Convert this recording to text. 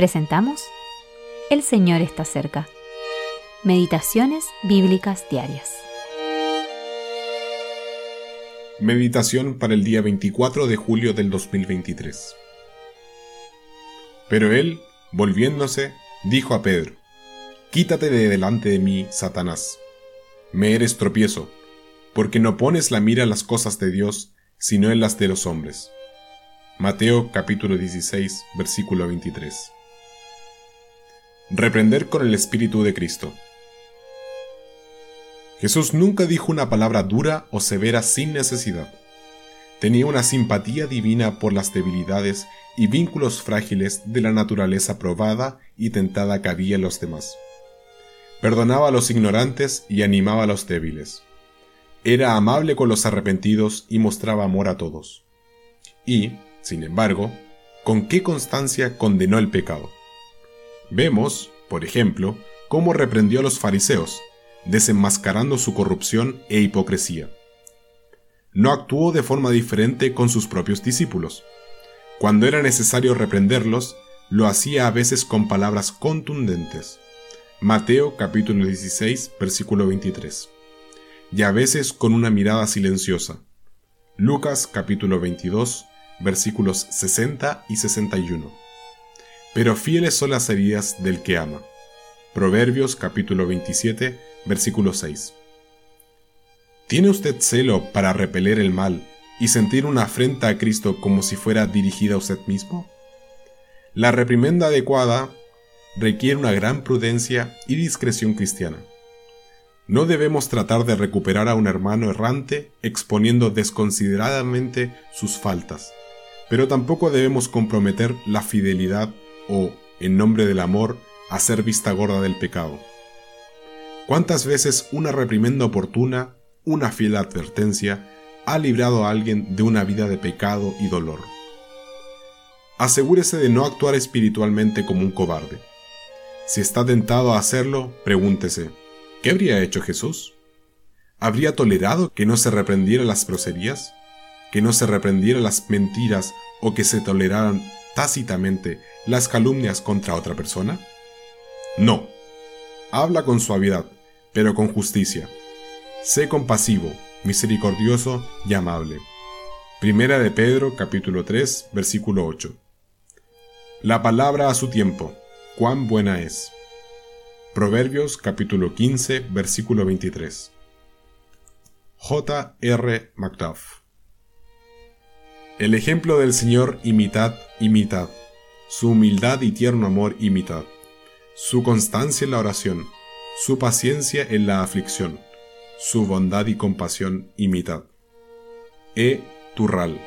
Presentamos El Señor está cerca. Meditaciones Bíblicas Diarias. Meditación para el día 24 de julio del 2023. Pero él, volviéndose, dijo a Pedro, Quítate de delante de mí, Satanás. Me eres tropiezo, porque no pones la mira en las cosas de Dios, sino en las de los hombres. Mateo capítulo 16, versículo 23. Reprender con el Espíritu de Cristo. Jesús nunca dijo una palabra dura o severa sin necesidad. Tenía una simpatía divina por las debilidades y vínculos frágiles de la naturaleza probada y tentada que había en los demás. Perdonaba a los ignorantes y animaba a los débiles. Era amable con los arrepentidos y mostraba amor a todos. Y, sin embargo, con qué constancia condenó el pecado. Vemos, por ejemplo, cómo reprendió a los fariseos, desenmascarando su corrupción e hipocresía. No actuó de forma diferente con sus propios discípulos. Cuando era necesario reprenderlos, lo hacía a veces con palabras contundentes. Mateo capítulo 16, versículo 23. Y a veces con una mirada silenciosa. Lucas capítulo 22, versículos 60 y 61 pero fieles son las heridas del que ama. Proverbios capítulo 27, versículo 6. ¿Tiene usted celo para repeler el mal y sentir una afrenta a Cristo como si fuera dirigida a usted mismo? La reprimenda adecuada requiere una gran prudencia y discreción cristiana. No debemos tratar de recuperar a un hermano errante exponiendo desconsideradamente sus faltas, pero tampoco debemos comprometer la fidelidad o, en nombre del amor, hacer vista gorda del pecado. ¿Cuántas veces una reprimenda oportuna, una fiel advertencia, ha librado a alguien de una vida de pecado y dolor? Asegúrese de no actuar espiritualmente como un cobarde. Si está tentado a hacerlo, pregúntese, ¿qué habría hecho Jesús? ¿Habría tolerado que no se reprendiera las groserías? ¿Que no se reprendiera las mentiras o que se toleraran tácitamente las calumnias contra otra persona? No. Habla con suavidad, pero con justicia. Sé compasivo, misericordioso y amable. Primera de Pedro capítulo 3 versículo 8. La palabra a su tiempo, cuán buena es. Proverbios capítulo 15 versículo 23. J. R. Macduff. El ejemplo del Señor imitad, imitad. Su humildad y tierno amor imitad, su constancia en la oración, su paciencia en la aflicción, su bondad y compasión imitad. E. Turral